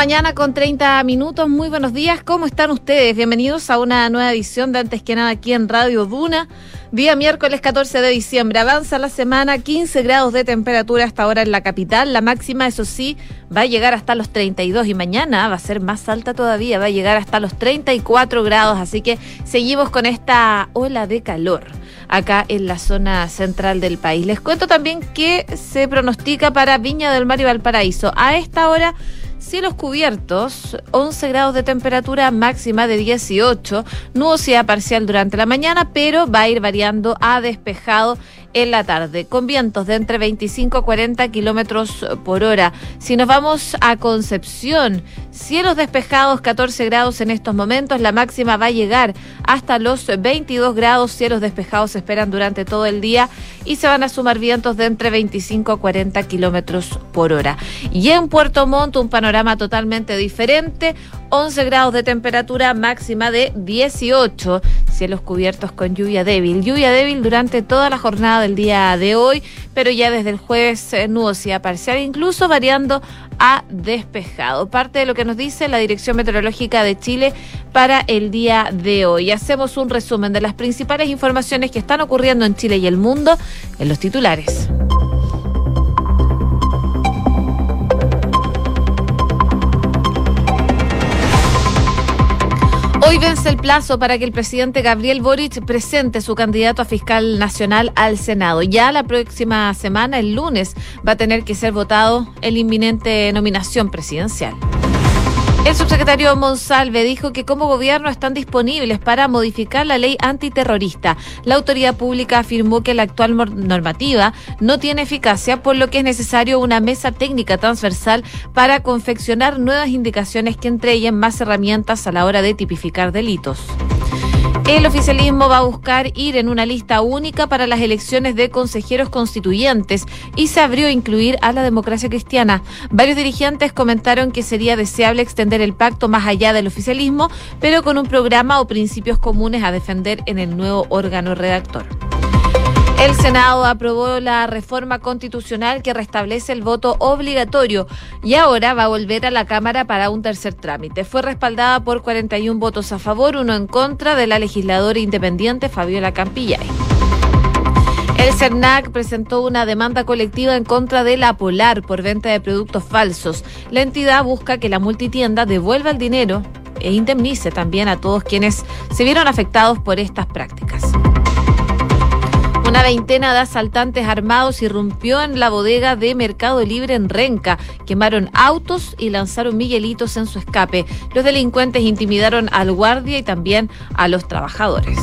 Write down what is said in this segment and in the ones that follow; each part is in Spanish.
mañana con 30 minutos. Muy buenos días. ¿Cómo están ustedes? Bienvenidos a una nueva edición de Antes que nada aquí en Radio Duna. Día miércoles 14 de diciembre. Avanza la semana, 15 grados de temperatura hasta ahora en la capital. La máxima, eso sí, va a llegar hasta los 32 y mañana va a ser más alta todavía, va a llegar hasta los 34 grados. Así que seguimos con esta ola de calor acá en la zona central del país. Les cuento también que se pronostica para Viña del Mar y Valparaíso. A esta hora Cielos cubiertos, 11 grados de temperatura máxima de 18, nubosidad parcial durante la mañana, pero va a ir variando a despejado en la tarde, con vientos de entre 25 a 40 kilómetros por hora. Si nos vamos a Concepción, cielos despejados, 14 grados en estos momentos, la máxima va a llegar hasta los 22 grados, cielos despejados se esperan durante todo el día y se van a sumar vientos de entre 25 a 40 kilómetros por hora. Y en Puerto Montt, un panorama totalmente diferente, 11 grados de temperatura máxima de 18, cielos cubiertos con lluvia débil. Lluvia débil durante toda la jornada del día de hoy, pero ya desde el jueves eh, nubosidad parcial, incluso variando a despejado. Parte de lo que nos dice la Dirección Meteorológica de Chile para el día de hoy. Hacemos un resumen de las principales informaciones que están ocurriendo en Chile y el mundo en los titulares. Hoy vence el plazo para que el presidente Gabriel Boric presente su candidato a fiscal nacional al Senado. Ya la próxima semana, el lunes, va a tener que ser votado el inminente nominación presidencial. El subsecretario Monsalve dijo que como gobierno están disponibles para modificar la ley antiterrorista. La autoridad pública afirmó que la actual normativa no tiene eficacia, por lo que es necesario una mesa técnica transversal para confeccionar nuevas indicaciones que entreguen más herramientas a la hora de tipificar delitos. El oficialismo va a buscar ir en una lista única para las elecciones de consejeros constituyentes y se abrió a incluir a la democracia cristiana. Varios dirigentes comentaron que sería deseable extender el pacto más allá del oficialismo, pero con un programa o principios comunes a defender en el nuevo órgano redactor. El Senado aprobó la reforma constitucional que restablece el voto obligatorio y ahora va a volver a la Cámara para un tercer trámite. Fue respaldada por 41 votos a favor, uno en contra de la legisladora independiente Fabiola Campillay. El CERNAC presentó una demanda colectiva en contra de la Polar por venta de productos falsos. La entidad busca que la multitienda devuelva el dinero e indemnice también a todos quienes se vieron afectados por estas prácticas. Una veintena de asaltantes armados irrumpió en la bodega de Mercado Libre en Renca. Quemaron autos y lanzaron miguelitos en su escape. Los delincuentes intimidaron al guardia y también a los trabajadores.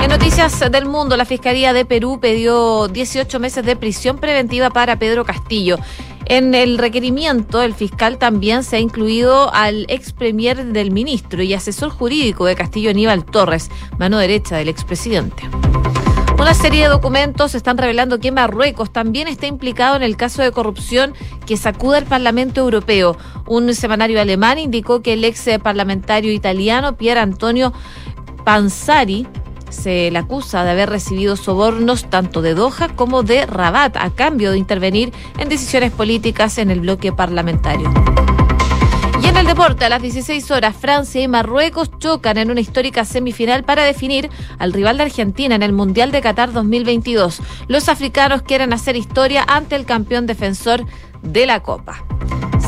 En noticias del mundo, la Fiscalía de Perú pidió 18 meses de prisión preventiva para Pedro Castillo. En el requerimiento, el fiscal también se ha incluido al ex premier del ministro y asesor jurídico de Castillo Aníbal Torres, mano derecha del expresidente. Una serie de documentos están revelando que Marruecos también está implicado en el caso de corrupción que sacude al Parlamento Europeo. Un semanario alemán indicó que el ex parlamentario italiano Pier Antonio Panzari se le acusa de haber recibido sobornos tanto de Doha como de Rabat a cambio de intervenir en decisiones políticas en el bloque parlamentario. En el deporte, a las 16 horas, Francia y Marruecos chocan en una histórica semifinal para definir al rival de Argentina en el Mundial de Qatar 2022. Los africanos quieren hacer historia ante el campeón defensor de la Copa.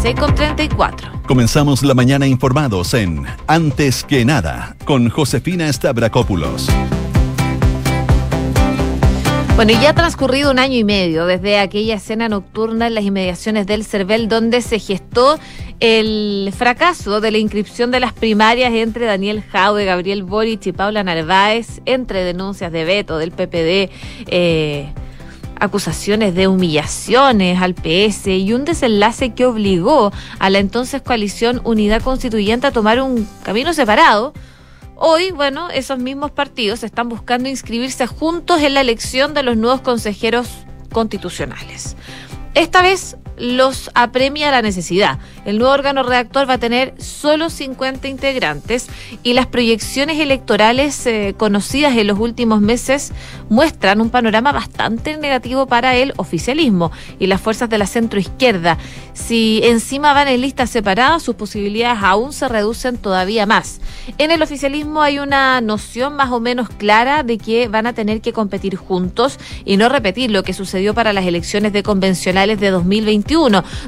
6 con 34. Comenzamos la mañana informados en Antes que nada con Josefina Stavrakopoulos. Bueno, y ya ha transcurrido un año y medio desde aquella escena nocturna en las inmediaciones del CERVEL donde se gestó el fracaso de la inscripción de las primarias entre Daniel Jaude, Gabriel Boric y Paula Narváez, entre denuncias de veto del PPD, eh, acusaciones de humillaciones al PS y un desenlace que obligó a la entonces coalición Unidad Constituyente a tomar un camino separado Hoy, bueno, esos mismos partidos están buscando inscribirse juntos en la elección de los nuevos consejeros constitucionales. Esta vez los apremia la necesidad. El nuevo órgano redactor va a tener solo 50 integrantes y las proyecciones electorales eh, conocidas en los últimos meses muestran un panorama bastante negativo para el oficialismo y las fuerzas de la centroizquierda. Si encima van en listas separadas, sus posibilidades aún se reducen todavía más. En el oficialismo hay una noción más o menos clara de que van a tener que competir juntos y no repetir lo que sucedió para las elecciones de convencionales de 2021,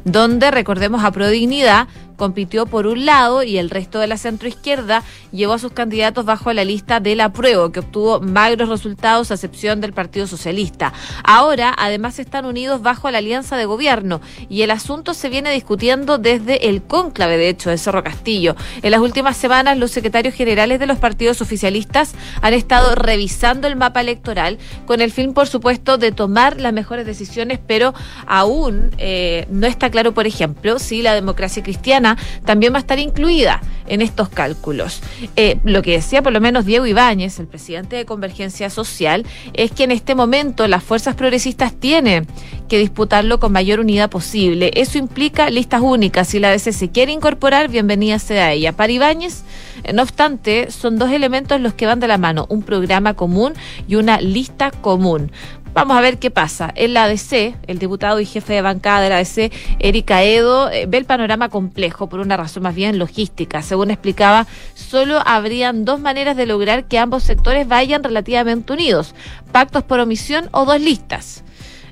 donde recordemos a Prodignidad compitió por un lado y el resto de la centroizquierda llevó a sus candidatos bajo la lista del apruebo, que obtuvo magros resultados a excepción del Partido Socialista. Ahora, además, están unidos bajo la alianza de gobierno y el asunto se viene discutiendo desde el cónclave, de hecho, de Cerro Castillo. En las últimas semanas, los secretarios generales de los partidos oficialistas han estado revisando el mapa electoral con el fin, por supuesto, de tomar las mejores decisiones, pero aún eh, no está claro, por ejemplo, si la democracia cristiana también va a estar incluida en estos cálculos. Eh, lo que decía por lo menos Diego Ibáñez, el presidente de Convergencia Social, es que en este momento las fuerzas progresistas tienen que disputarlo con mayor unidad posible. Eso implica listas únicas. Si la DC se quiere incorporar, bienvenida sea ella. Para Ibáñez, eh, no obstante, son dos elementos los que van de la mano, un programa común y una lista común. Vamos a ver qué pasa. En la ADC, el diputado y jefe de bancada de la ADC, Erika Edo, eh, ve el panorama complejo por una razón más bien logística. Según explicaba, solo habrían dos maneras de lograr que ambos sectores vayan relativamente unidos, pactos por omisión o dos listas.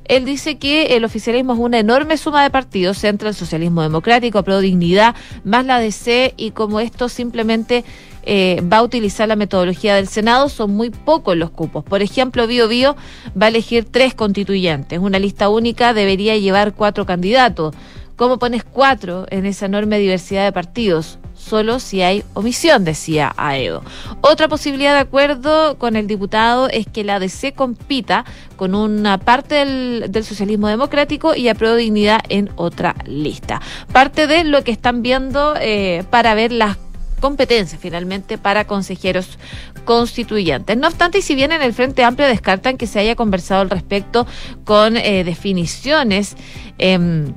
Él dice que el oficialismo es una enorme suma de partidos entre el socialismo democrático, pro dignidad, más la ADC y como esto simplemente eh, va a utilizar la metodología del Senado, son muy pocos los cupos. Por ejemplo, Bio Bio va a elegir tres constituyentes. Una lista única debería llevar cuatro candidatos. ¿Cómo pones cuatro en esa enorme diversidad de partidos? Solo si hay omisión, decía Aedo. Otra posibilidad de acuerdo con el diputado es que la ADC compita con una parte del, socialismo democrático y apruebe dignidad en otra lista. Parte de lo que están viendo eh, para ver las competencia finalmente para consejeros constituyentes. No obstante, y si bien en el Frente Amplio descartan que se haya conversado al respecto con eh, definiciones, em,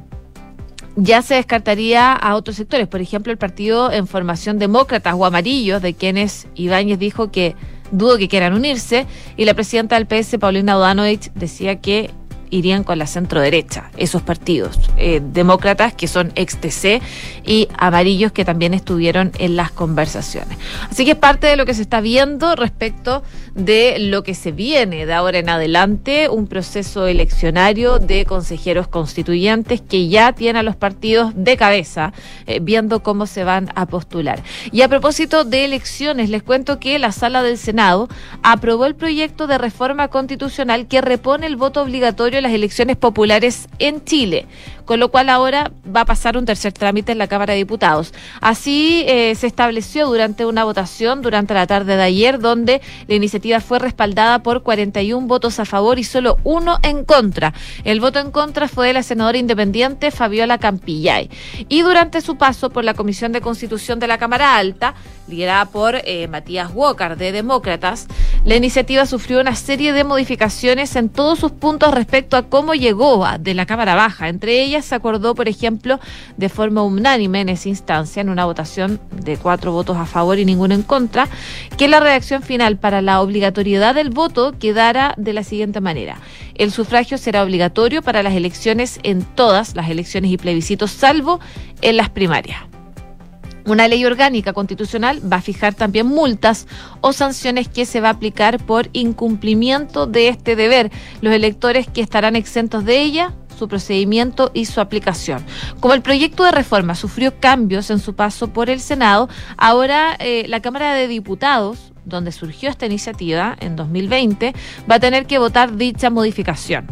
ya se descartaría a otros sectores, por ejemplo, el partido en formación demócratas o amarillos, de quienes Ibáñez dijo que dudo que quieran unirse, y la presidenta del PS, Paulina Odanovich, decía que irían con la centro derecha, esos partidos, eh, demócratas que son ex TC y amarillos que también estuvieron en las conversaciones. Así que es parte de lo que se está viendo respecto de lo que se viene de ahora en adelante, un proceso eleccionario de consejeros constituyentes que ya tiene a los partidos de cabeza, eh, viendo cómo se van a postular. Y a propósito de elecciones, les cuento que la sala del Senado aprobó el proyecto de reforma constitucional que repone el voto obligatorio las elecciones populares en Chile con lo cual ahora va a pasar un tercer trámite en la Cámara de Diputados. Así eh, se estableció durante una votación durante la tarde de ayer, donde la iniciativa fue respaldada por 41 votos a favor y solo uno en contra. El voto en contra fue de la senadora independiente Fabiola Campillay. Y durante su paso por la Comisión de Constitución de la Cámara Alta, liderada por eh, Matías Walker de Demócratas, la iniciativa sufrió una serie de modificaciones en todos sus puntos respecto a cómo llegó de la Cámara Baja, entre se acordó, por ejemplo, de forma unánime en esa instancia, en una votación de cuatro votos a favor y ninguno en contra, que la redacción final para la obligatoriedad del voto quedara de la siguiente manera. El sufragio será obligatorio para las elecciones en todas las elecciones y plebiscitos, salvo en las primarias. Una ley orgánica constitucional va a fijar también multas o sanciones que se va a aplicar por incumplimiento de este deber. Los electores que estarán exentos de ella su procedimiento y su aplicación. Como el proyecto de reforma sufrió cambios en su paso por el Senado, ahora eh, la Cámara de Diputados, donde surgió esta iniciativa en 2020, va a tener que votar dicha modificación.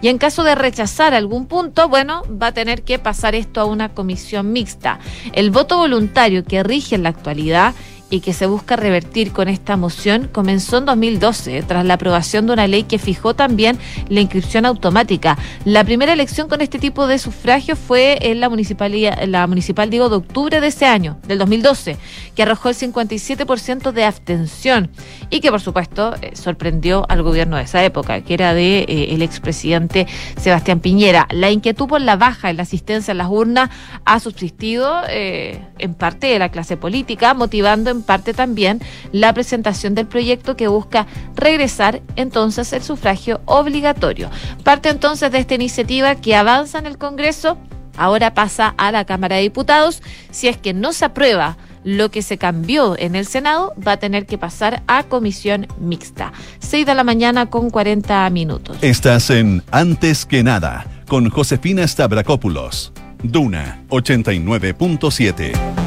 Y en caso de rechazar algún punto, bueno, va a tener que pasar esto a una comisión mixta. El voto voluntario que rige en la actualidad y que se busca revertir con esta moción comenzó en 2012, tras la aprobación de una ley que fijó también la inscripción automática. La primera elección con este tipo de sufragio fue en la municipalidad, la municipal digo, de octubre de ese año, del 2012, que arrojó el 57% de abstención y que por supuesto eh, sorprendió al gobierno de esa época, que era de eh, el expresidente Sebastián Piñera. La inquietud por la baja en la asistencia a las urnas ha subsistido eh, en parte de la clase política, motivando en parte también la presentación del proyecto que busca regresar entonces el sufragio obligatorio. Parte entonces de esta iniciativa que avanza en el Congreso, ahora pasa a la Cámara de Diputados. Si es que no se aprueba lo que se cambió en el Senado va a tener que pasar a comisión mixta. 6 de la mañana con 40 minutos. Estás en Antes que nada con Josefina Stavrakopoulos. Duna 89.7.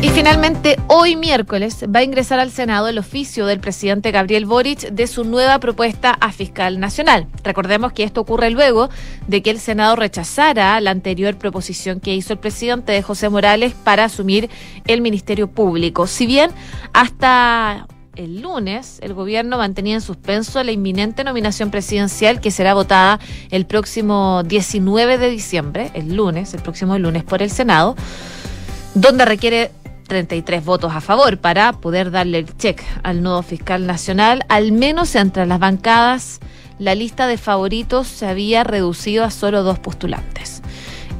Y finalmente, hoy miércoles va a ingresar al Senado el oficio del presidente Gabriel Boric de su nueva propuesta a fiscal nacional. Recordemos que esto ocurre luego de que el Senado rechazara la anterior proposición que hizo el presidente de José Morales para asumir el Ministerio Público. Si bien hasta el lunes el gobierno mantenía en suspenso la inminente nominación presidencial que será votada el próximo 19 de diciembre, el lunes, el próximo lunes por el Senado, donde requiere 33 votos a favor para poder darle el check al nuevo fiscal nacional. Al menos entre las bancadas, la lista de favoritos se había reducido a solo dos postulantes.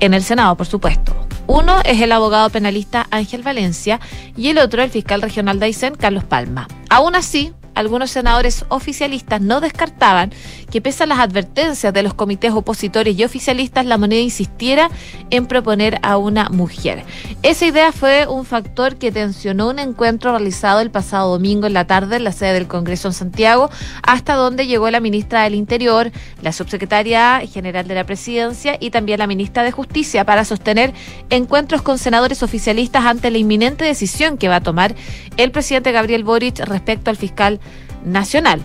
En el Senado, por supuesto. Uno es el abogado penalista Ángel Valencia y el otro el fiscal regional de Aysén, Carlos Palma. Aún así, algunos senadores oficialistas no descartaban que pese a las advertencias de los comités opositores y oficialistas, la moneda insistiera en proponer a una mujer. Esa idea fue un factor que tensionó un encuentro realizado el pasado domingo en la tarde en la sede del Congreso en Santiago, hasta donde llegó la ministra del Interior, la subsecretaria general de la Presidencia y también la ministra de Justicia para sostener encuentros con senadores oficialistas ante la inminente decisión que va a tomar el presidente Gabriel Boric respecto al fiscal nacional.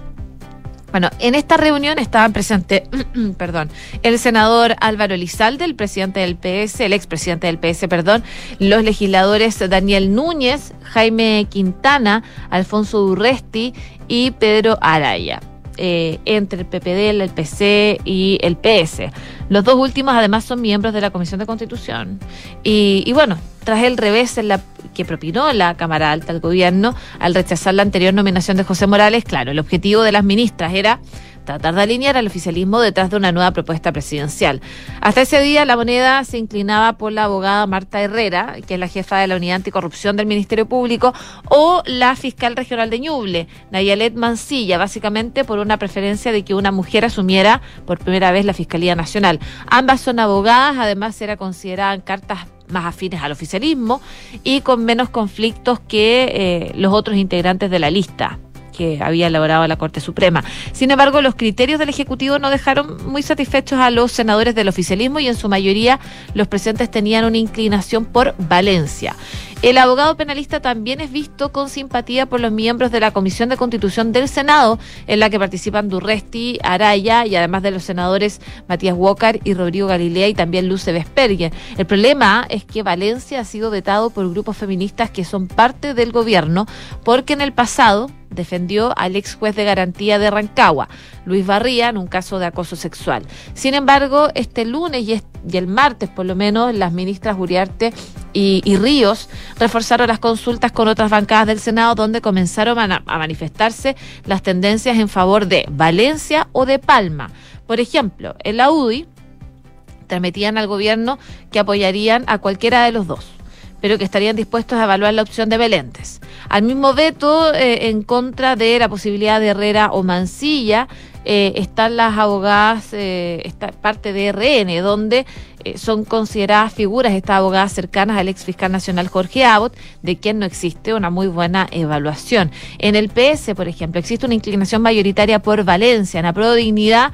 Bueno, en esta reunión estaban presentes, perdón, el senador Álvaro Elizalde, el presidente del PS, el expresidente del PS, perdón, los legisladores Daniel Núñez, Jaime Quintana, Alfonso Durresti y Pedro Araya. Eh, entre el PPD, el PC y el PS. Los dos últimos además son miembros de la Comisión de Constitución. Y, y bueno, tras el revés en la que propinó la Cámara Alta al gobierno al rechazar la anterior nominación de José Morales, claro, el objetivo de las ministras era tratar de alinear al oficialismo detrás de una nueva propuesta presidencial. Hasta ese día la moneda se inclinaba por la abogada Marta Herrera, que es la jefa de la Unidad Anticorrupción del Ministerio Público, o la fiscal regional de Ñuble, Nayalet Mancilla, básicamente por una preferencia de que una mujer asumiera por primera vez la Fiscalía Nacional. Ambas son abogadas, además era consideraban cartas más afines al oficialismo y con menos conflictos que eh, los otros integrantes de la lista que había elaborado la Corte Suprema. Sin embargo, los criterios del Ejecutivo no dejaron muy satisfechos a los senadores del oficialismo y en su mayoría los presentes tenían una inclinación por Valencia. El abogado penalista también es visto con simpatía por los miembros de la Comisión de Constitución del Senado, en la que participan Durresti, Araya y además de los senadores Matías Walker y Rodrigo Galilea y también Luce Vespergue. El problema es que Valencia ha sido vetado por grupos feministas que son parte del gobierno porque en el pasado defendió al ex juez de garantía de Rancagua, Luis Barría, en un caso de acoso sexual. Sin embargo, este lunes y, el martes, por lo menos, las ministras Uriarte y, Ríos reforzaron las consultas con otras bancadas del Senado, donde comenzaron a, a manifestarse las tendencias en favor de Valencia o de Palma. Por ejemplo, en la UDI transmitían al gobierno que apoyarían a cualquiera de los dos pero que estarían dispuestos a evaluar la opción de Belentes. Al mismo veto eh, en contra de la posibilidad de Herrera o Mancilla eh, están las abogadas, eh, esta parte de RN, donde son consideradas figuras estas abogadas cercanas al ex fiscal nacional Jorge Abbott, de quien no existe una muy buena evaluación. En el PS, por ejemplo, existe una inclinación mayoritaria por Valencia, en la Pro Dignidad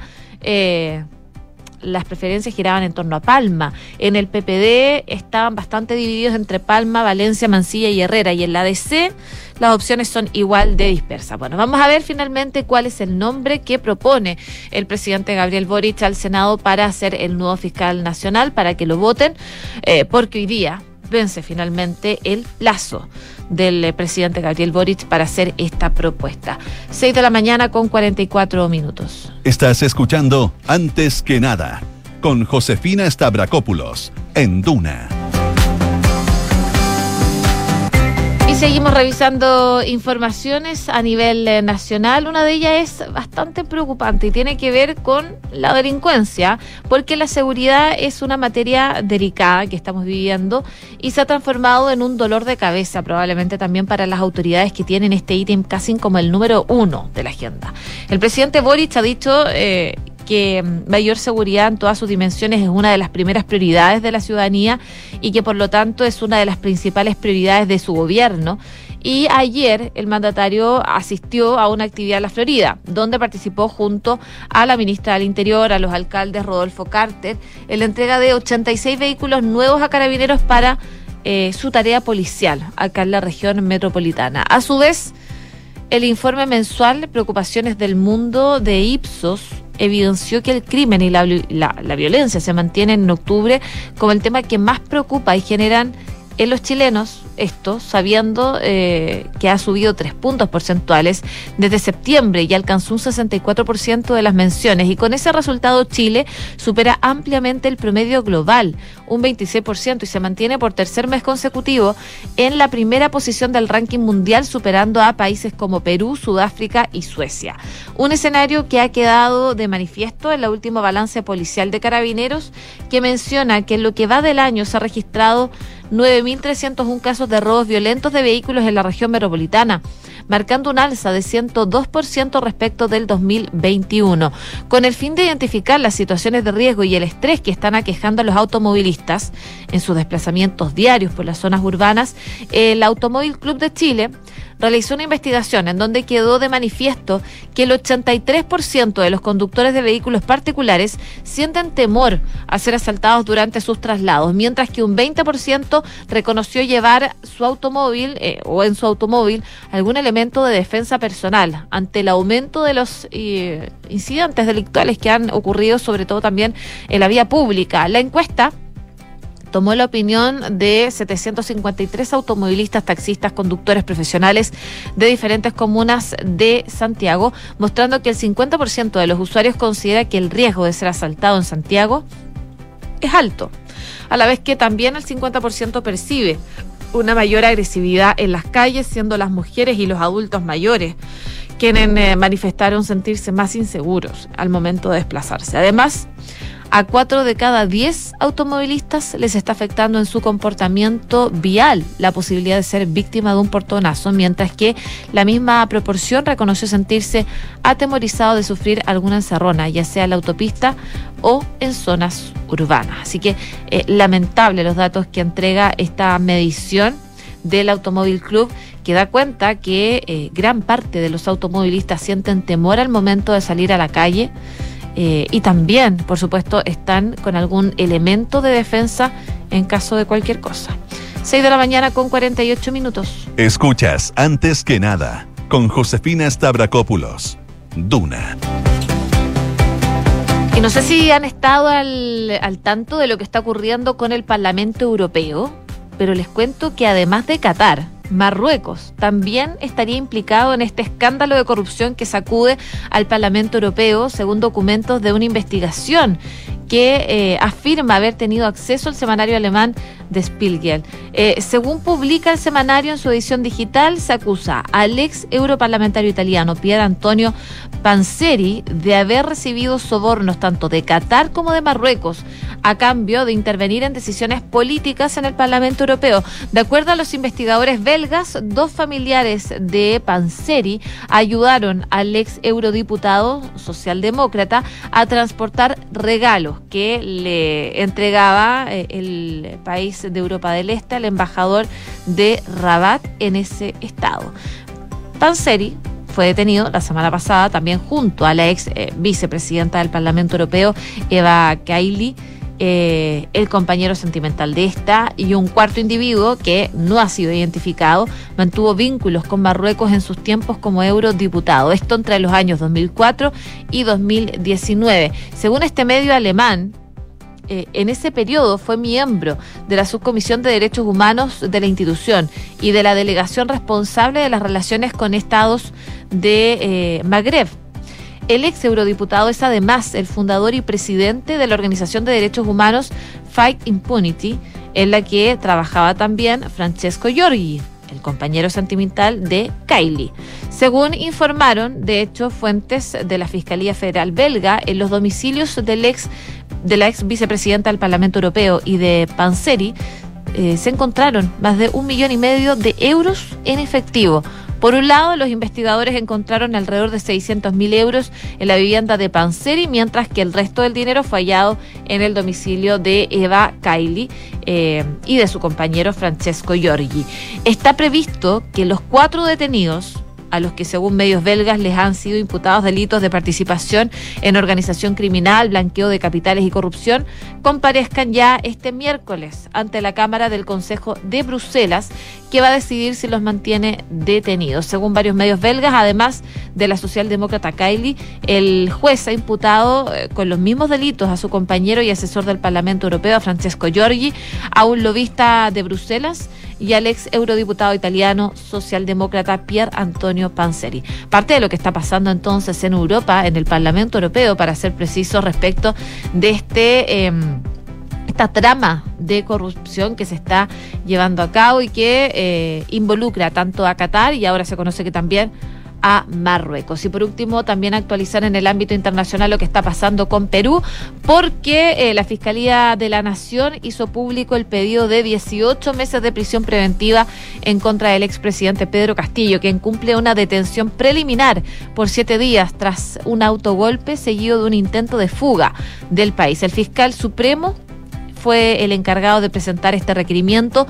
las preferencias giraban en torno a Palma. En el PPD estaban bastante divididos entre Palma, Valencia, Mancilla y Herrera. Y en la DC las opciones son igual de dispersas. Bueno, vamos a ver finalmente cuál es el nombre que propone el presidente Gabriel Boric al Senado para ser el nuevo fiscal nacional, para que lo voten, eh, porque hoy día vence finalmente el plazo del eh, presidente Gabriel Boric para hacer esta propuesta. 6 de la mañana con 44 minutos. Estás escuchando Antes que nada con Josefina Stavrakopoulos en Duna. Seguimos revisando informaciones a nivel eh, nacional. Una de ellas es bastante preocupante y tiene que ver con la delincuencia, porque la seguridad es una materia delicada que estamos viviendo y se ha transformado en un dolor de cabeza, probablemente también para las autoridades que tienen este ítem casi como el número uno de la agenda. El presidente Boric ha dicho eh, que mayor seguridad en todas sus dimensiones es una de las primeras prioridades de la ciudadanía y que por lo tanto es una de las principales prioridades de su gobierno. Y ayer el mandatario asistió a una actividad en la Florida, donde participó junto a la ministra del Interior, a los alcaldes Rodolfo Carter, en la entrega de 86 vehículos nuevos a carabineros para eh, su tarea policial acá en la región metropolitana. A su vez, el informe mensual Preocupaciones del Mundo de Ipsos evidenció que el crimen y la, la, violencia se mantienen en octubre como el tema que más preocupa y generan en los chilenos, esto sabiendo eh, que ha subido tres puntos porcentuales desde septiembre y alcanzó un 64% de las menciones. Y con ese resultado Chile supera ampliamente el promedio global, un 26%, y se mantiene por tercer mes consecutivo en la primera posición del ranking mundial, superando a países como Perú, Sudáfrica y Suecia. Un escenario que ha quedado de manifiesto en la última balance policial de carabineros, que menciona que en lo que va del año se ha registrado 9.301 casos de robos violentos de vehículos en la región metropolitana, marcando un alza de 102% respecto del 2021. Con el fin de identificar las situaciones de riesgo y el estrés que están aquejando a los automovilistas en sus desplazamientos diarios por las zonas urbanas, el Automóvil Club de Chile realizó una investigación en donde quedó de manifiesto que el 83% de los conductores de vehículos particulares sienten temor a ser asaltados durante sus traslados, mientras que un 20% reconoció llevar su automóvil eh, o en su automóvil algún elemento de defensa personal ante el aumento de los eh, incidentes delictuales que han ocurrido, sobre todo también en la vía pública. La encuesta tomó la opinión de 753 automovilistas, taxistas, conductores profesionales de diferentes comunas de Santiago, mostrando que el 50% de los usuarios considera que el riesgo de ser asaltado en Santiago es alto, a la vez que también el 50% percibe una mayor agresividad en las calles, siendo las mujeres y los adultos mayores quienes eh, manifestaron sentirse más inseguros al momento de desplazarse. Además, a cuatro de cada diez automovilistas les está afectando en su comportamiento vial la posibilidad de ser víctima de un portonazo, mientras que la misma proporción reconoció sentirse atemorizado de sufrir alguna encerrona, ya sea en la autopista o en zonas urbanas. Así que eh, lamentable los datos que entrega esta medición del Automóvil Club que da cuenta que eh, gran parte de los automovilistas sienten temor al momento de salir a la calle eh, y también, por supuesto, están con algún elemento de defensa en caso de cualquier cosa. 6 de la mañana con 48 minutos. Escuchas antes que nada con Josefina Stavrakopoulos. Duna. Y no sé si han estado al, al tanto de lo que está ocurriendo con el Parlamento Europeo, pero les cuento que además de Qatar, Marruecos también estaría implicado en este escándalo de corrupción que sacude al Parlamento Europeo, según documentos de una investigación que eh, afirma haber tenido acceso al semanario alemán de Spiegel. Eh, según publica el semanario en su edición digital, se acusa al ex europarlamentario italiano Pier Antonio Panzeri de haber recibido sobornos tanto de Qatar como de Marruecos a cambio de intervenir en decisiones políticas en el Parlamento Europeo. De acuerdo a los investigadores belgas, dos familiares de Panzeri ayudaron al ex eurodiputado socialdemócrata a transportar regalos que le entregaba eh, el país de Europa del Este al embajador de Rabat en ese estado. Panseri fue detenido la semana pasada también junto a la ex eh, vicepresidenta del Parlamento Europeo, Eva Kaili, eh, el compañero sentimental de esta y un cuarto individuo que no ha sido identificado mantuvo vínculos con Marruecos en sus tiempos como eurodiputado. Esto entre los años 2004 y 2019. Según este medio alemán, eh, en ese periodo fue miembro de la Subcomisión de Derechos Humanos de la institución y de la delegación responsable de las relaciones con estados de eh, Magreb. El ex eurodiputado es además el fundador y presidente de la Organización de Derechos Humanos Fight Impunity, en la que trabajaba también Francesco Giorgi el compañero sentimental de Kylie. Según informaron, de hecho, fuentes de la Fiscalía Federal belga, en los domicilios del ex, de la ex vicepresidenta del Parlamento Europeo y de Panseri, eh, se encontraron más de un millón y medio de euros en efectivo por un lado, los investigadores encontraron alrededor de 600 mil euros en la vivienda de Panseri, mientras que el resto del dinero fue hallado en el domicilio de Eva Kaili eh, y de su compañero Francesco Giorgi. Está previsto que los cuatro detenidos a los que según medios belgas les han sido imputados delitos de participación en organización criminal, blanqueo de capitales y corrupción, comparezcan ya este miércoles ante la Cámara del Consejo de Bruselas, que va a decidir si los mantiene detenidos. Según varios medios belgas, además de la socialdemócrata Kylie, el juez ha imputado eh, con los mismos delitos a su compañero y asesor del Parlamento Europeo, Francesco Giorgi, a un lobista de Bruselas y al ex eurodiputado italiano socialdemócrata Pier Antonio Panzeri. Parte de lo que está pasando entonces en Europa, en el Parlamento Europeo, para ser preciso, respecto de este... Em, esta trama de corrupción que se está llevando a cabo y que eh, involucra tanto a Qatar y ahora se conoce que también a Marruecos. Y por último, también actualizar en el ámbito internacional lo que está pasando con Perú, porque eh, la Fiscalía de la Nación hizo público el pedido de 18 meses de prisión preventiva en contra del expresidente Pedro Castillo, quien cumple una detención preliminar por siete días tras un autogolpe seguido de un intento de fuga del país. El fiscal supremo fue el encargado de presentar este requerimiento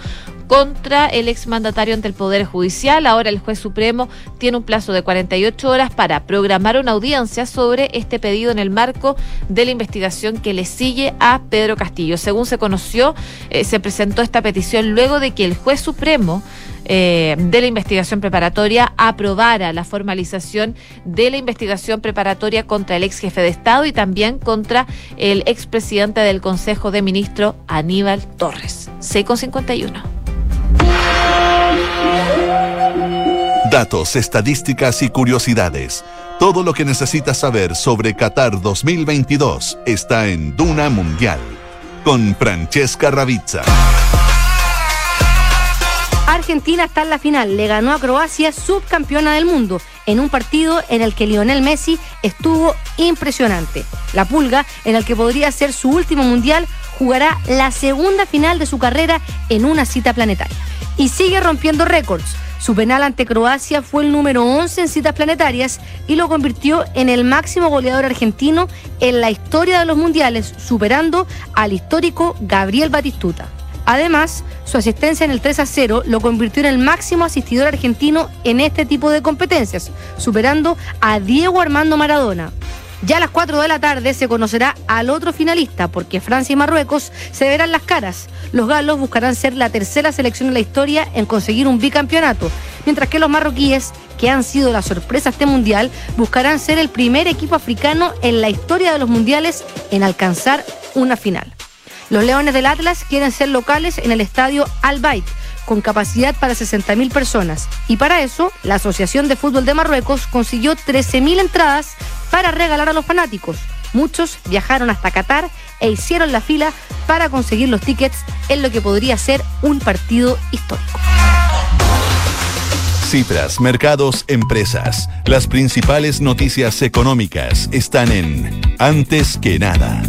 contra el exmandatario ante el Poder Judicial. Ahora el juez supremo tiene un plazo de 48 horas para programar una audiencia sobre este pedido en el marco de la investigación que le sigue a Pedro Castillo. Según se conoció, eh, se presentó esta petición luego de que el juez supremo eh, de la investigación preparatoria aprobara la formalización de la investigación preparatoria contra el ex jefe de Estado y también contra el expresidente del Consejo de Ministros, Aníbal Torres. 6,51. Datos, estadísticas y curiosidades. Todo lo que necesitas saber sobre Qatar 2022 está en Duna Mundial con Francesca Ravizza. Argentina está en la final, le ganó a Croacia, subcampeona del mundo, en un partido en el que Lionel Messi estuvo impresionante. La Pulga, en el que podría ser su último mundial, jugará la segunda final de su carrera en una cita planetaria y sigue rompiendo récords. Su penal ante Croacia fue el número 11 en citas planetarias y lo convirtió en el máximo goleador argentino en la historia de los mundiales, superando al histórico Gabriel Batistuta. Además, su asistencia en el 3 a 0 lo convirtió en el máximo asistidor argentino en este tipo de competencias, superando a Diego Armando Maradona. Ya a las 4 de la tarde se conocerá al otro finalista, porque Francia y Marruecos se verán las caras. Los galos buscarán ser la tercera selección en la historia en conseguir un bicampeonato, mientras que los marroquíes, que han sido la sorpresa este mundial, buscarán ser el primer equipo africano en la historia de los mundiales en alcanzar una final. Los Leones del Atlas quieren ser locales en el estadio Al Bayt, con capacidad para 60.000 personas. Y para eso, la Asociación de Fútbol de Marruecos consiguió 13.000 entradas para regalar a los fanáticos. Muchos viajaron hasta Qatar e hicieron la fila para conseguir los tickets en lo que podría ser un partido histórico. Cifras, mercados, empresas. Las principales noticias económicas están en Antes que nada.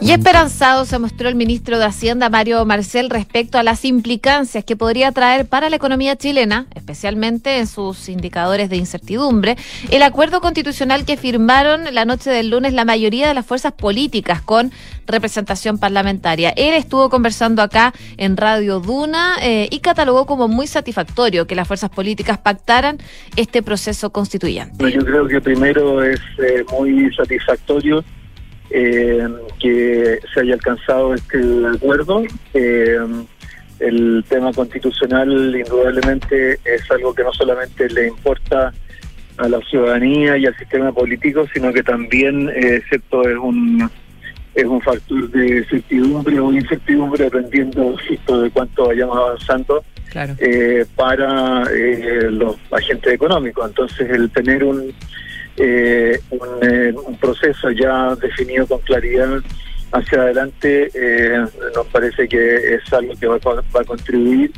Y esperanzado se mostró el ministro de Hacienda, Mario Marcel, respecto a las implicancias que podría traer para la economía chilena, especialmente en sus indicadores de incertidumbre, el acuerdo constitucional que firmaron la noche del lunes la mayoría de las fuerzas políticas con representación parlamentaria. Él estuvo conversando acá en Radio Duna eh, y catalogó como muy satisfactorio que las fuerzas políticas pactaran este proceso constituyente. Yo creo que primero es eh, muy satisfactorio eh, que se haya alcanzado este acuerdo. Eh, el tema constitucional indudablemente es algo que no solamente le importa a la ciudadanía y al sistema político, sino que también, eh, cierto, es un es un factor de certidumbre o incertidumbre dependiendo de cuánto vayamos avanzando eh, para eh, los agentes económicos. Entonces, el tener un, eh, un, proceso ya definido con claridad hacia adelante nos parece que es algo que va, va a contribuir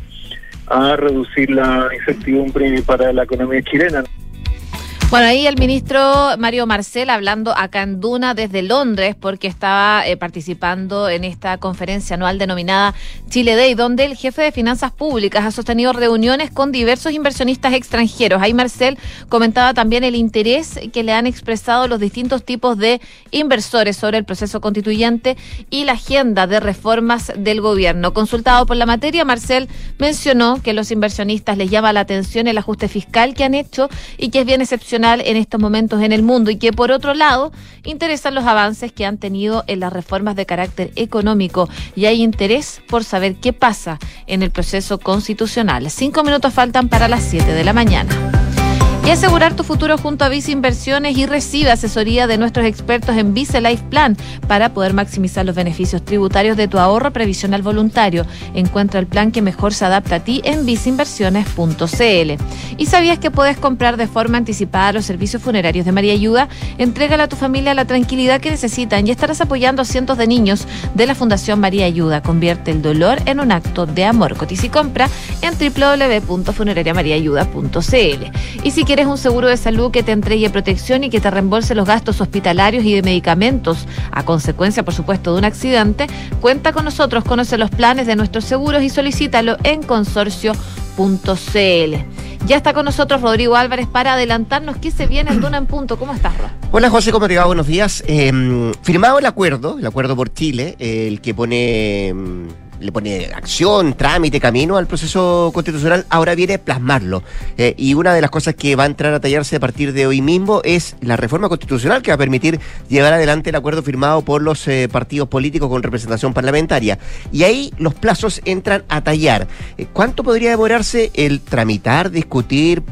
a reducir la incertidumbre para la economía chilena. Bueno, ahí el ministro Mario Marcel hablando acá en Duna desde Londres porque estaba eh, participando en esta conferencia anual denominada Chile Day, donde el jefe de finanzas públicas ha sostenido reuniones con diversos inversionistas extranjeros. Ahí Marcel comentaba también el interés que le han expresado los distintos tipos de inversores sobre el proceso constituyente y la agenda de reformas del gobierno. Consultado por la materia, Marcel mencionó que los inversionistas les llama la atención el ajuste fiscal que han hecho y que es bien excepcional en estos momentos en el mundo y que por otro lado interesan los avances que han tenido en las reformas de carácter económico y hay interés por saber qué pasa en el proceso constitucional. Cinco minutos faltan para las siete de la mañana y asegurar tu futuro junto a Vice Inversiones y recibe asesoría de nuestros expertos en Vice Life Plan para poder maximizar los beneficios tributarios de tu ahorro previsional voluntario. Encuentra el plan que mejor se adapta a ti en viceinversiones.cl. ¿Y sabías que puedes comprar de forma anticipada los servicios funerarios de María Ayuda? Entrégale a tu familia la tranquilidad que necesitan y estarás apoyando a cientos de niños de la Fundación María Ayuda. Convierte el dolor en un acto de amor. Cotiza y compra en www.funerariamariaayuda.cl. Y si quieres un seguro de salud que te entregue protección y que te reembolse los gastos hospitalarios y de medicamentos a consecuencia, por supuesto, de un accidente, cuenta con nosotros, conoce los planes de nuestros seguros y solicítalo en consorcio.cl. Ya está con nosotros Rodrigo Álvarez para adelantarnos qué se viene en Duna en Punto. ¿Cómo estás, Ro? Hola, José, ¿cómo te va? Buenos días. Em, firmado el acuerdo, el acuerdo por Chile, el que pone em, le pone acción, trámite, camino al proceso constitucional, ahora viene plasmarlo. Eh, y una de las cosas que va a entrar a tallarse a partir de hoy mismo es la reforma constitucional que va a permitir llevar adelante el acuerdo firmado por los eh, partidos políticos con representación parlamentaria. Y ahí los plazos entran a tallar. Eh, ¿Cuánto podría demorarse el tramitar, discutir,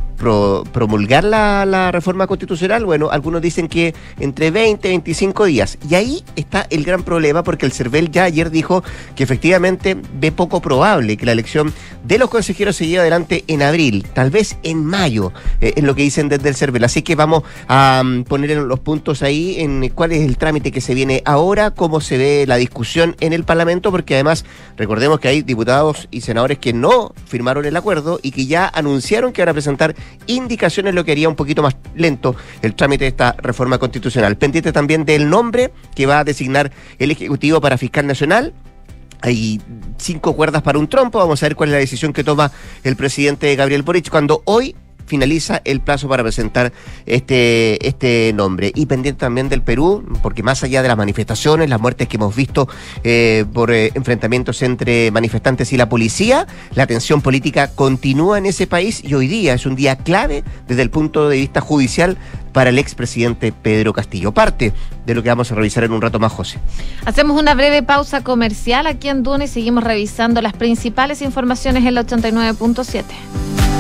promulgar la, reforma constitucional, bueno, algunos dicen que entre 20 y 25 días. Y ahí está el gran problema porque el CERVEL ya ayer dijo que efectivamente ve poco probable que la elección de los consejeros se lleve adelante en abril, tal vez en mayo, eh, es lo que dicen desde el CERVEL. Así que vamos a mm, poner los puntos ahí en cuál es el trámite que se viene ahora, cómo se ve la discusión en el Parlamento, porque además recordemos que hay diputados y senadores que no firmaron el acuerdo y que ya anunciaron que van a presentar indicaciones, lo que haría un poquito más lento el trámite de esta reforma constitucional. Pendiente también del nombre que va a designar el Ejecutivo para Fiscal Nacional hay cinco cuerdas para un trompo. Vamos a ver cuál es la decisión que toma el presidente Gabriel Boric cuando hoy finaliza el plazo para presentar este, este nombre. Y pendiente también del Perú, porque más allá de las manifestaciones, las muertes que hemos visto eh, por eh, enfrentamientos entre manifestantes y la policía, la tensión política continúa en ese país y hoy día es un día clave desde el punto de vista judicial para el expresidente Pedro Castillo. Parte de lo que vamos a revisar en un rato más, José. Hacemos una breve pausa comercial aquí en Duna y seguimos revisando las principales informaciones en la 89.7.